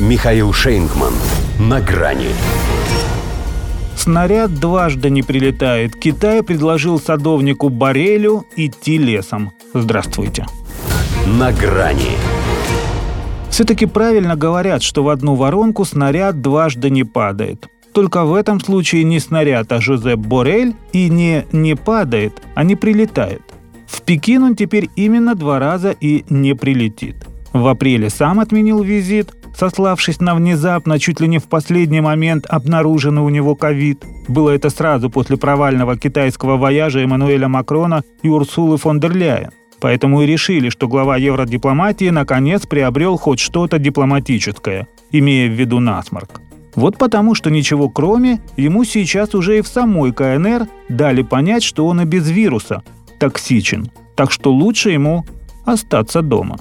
Михаил Шейнгман. На грани. Снаряд дважды не прилетает. Китай предложил садовнику Барелю идти лесом. Здравствуйте. На грани. Все-таки правильно говорят, что в одну воронку снаряд дважды не падает. Только в этом случае не снаряд, а Жозеп Борель и не «не падает», а «не прилетает». В Пекин он теперь именно два раза и не прилетит. В апреле сам отменил визит, сославшись на внезапно, чуть ли не в последний момент обнаруженный у него ковид. Было это сразу после провального китайского вояжа Эммануэля Макрона и Урсулы фон дер Ляйен. Поэтому и решили, что глава евродипломатии наконец приобрел хоть что-то дипломатическое, имея в виду насморк. Вот потому, что ничего кроме, ему сейчас уже и в самой КНР дали понять, что он и без вируса токсичен. Так что лучше ему остаться дома.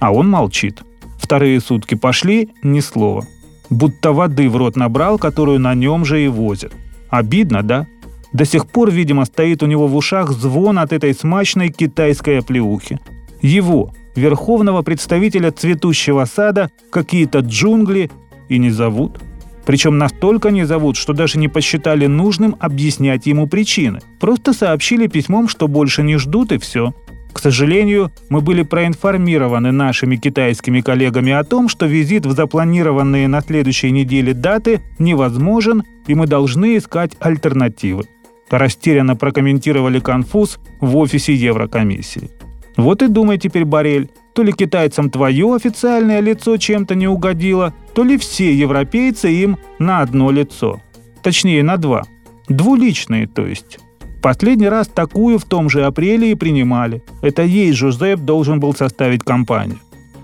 А он молчит. Вторые сутки пошли, ни слова. Будто воды в рот набрал, которую на нем же и возят. Обидно, да? До сих пор, видимо, стоит у него в ушах звон от этой смачной китайской оплеухи. Его, верховного представителя цветущего сада, какие-то джунгли и не зовут. Причем настолько не зовут, что даже не посчитали нужным объяснять ему причины. Просто сообщили письмом, что больше не ждут и все. К сожалению, мы были проинформированы нашими китайскими коллегами о том, что визит в запланированные на следующей неделе даты невозможен, и мы должны искать альтернативы. Растерянно прокомментировали конфуз в офисе Еврокомиссии. Вот и думай теперь, Барель, то ли китайцам твое официальное лицо чем-то не угодило, то ли все европейцы им на одно лицо. Точнее, на два. Двуличные, то есть. Последний раз такую в том же апреле и принимали. Это ей Жозеп должен был составить компанию.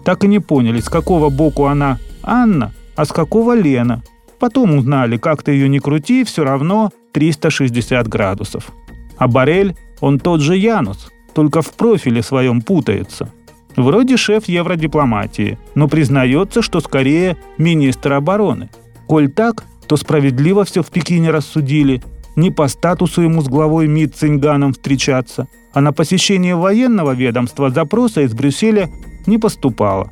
Так и не поняли, с какого боку она Анна, а с какого Лена. Потом узнали, как ты ее не крути, все равно 360 градусов. А Барель, он тот же Янус, только в профиле своем путается. Вроде шеф евродипломатии, но признается, что скорее министр обороны. Коль так, то справедливо все в Пекине рассудили – не по статусу ему с главой МИД Цинганом встречаться, а на посещение военного ведомства запроса из Брюсселя не поступало.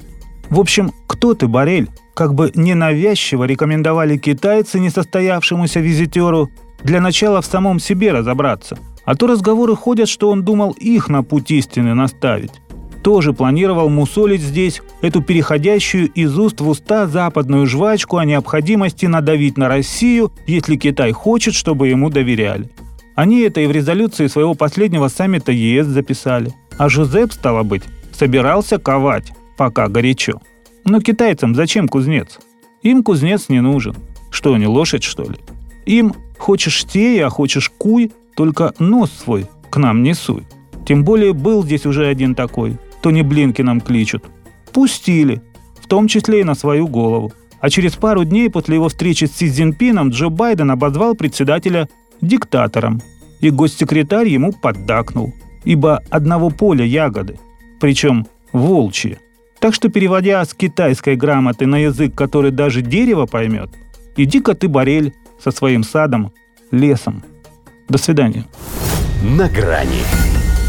В общем, кто ты, Барель? Как бы ненавязчиво рекомендовали китайцы несостоявшемуся визитеру для начала в самом себе разобраться. А то разговоры ходят, что он думал их на путь истины наставить тоже планировал мусолить здесь эту переходящую из уст в уста западную жвачку о необходимости надавить на Россию, если Китай хочет, чтобы ему доверяли. Они это и в резолюции своего последнего саммита ЕС записали. А Жозеп, стало быть, собирался ковать, пока горячо. Но китайцам зачем кузнец? Им кузнец не нужен. Что они, лошадь, что ли? Им хочешь тей, а хочешь куй, только нос свой к нам не суй. Тем более был здесь уже один такой – то не блинки нам кличут. Пустили, в том числе и на свою голову. А через пару дней после его встречи с Си Цзиньпином Джо Байден обозвал председателя диктатором. И госсекретарь ему поддакнул. Ибо одного поля ягоды. Причем волчьи. Так что, переводя с китайской грамоты на язык, который даже дерево поймет, иди-ка ты, Борель, со своим садом, лесом. До свидания. На грани